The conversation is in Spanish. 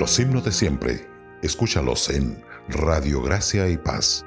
Los himnos de siempre, escúchalos en Radio Gracia y Paz.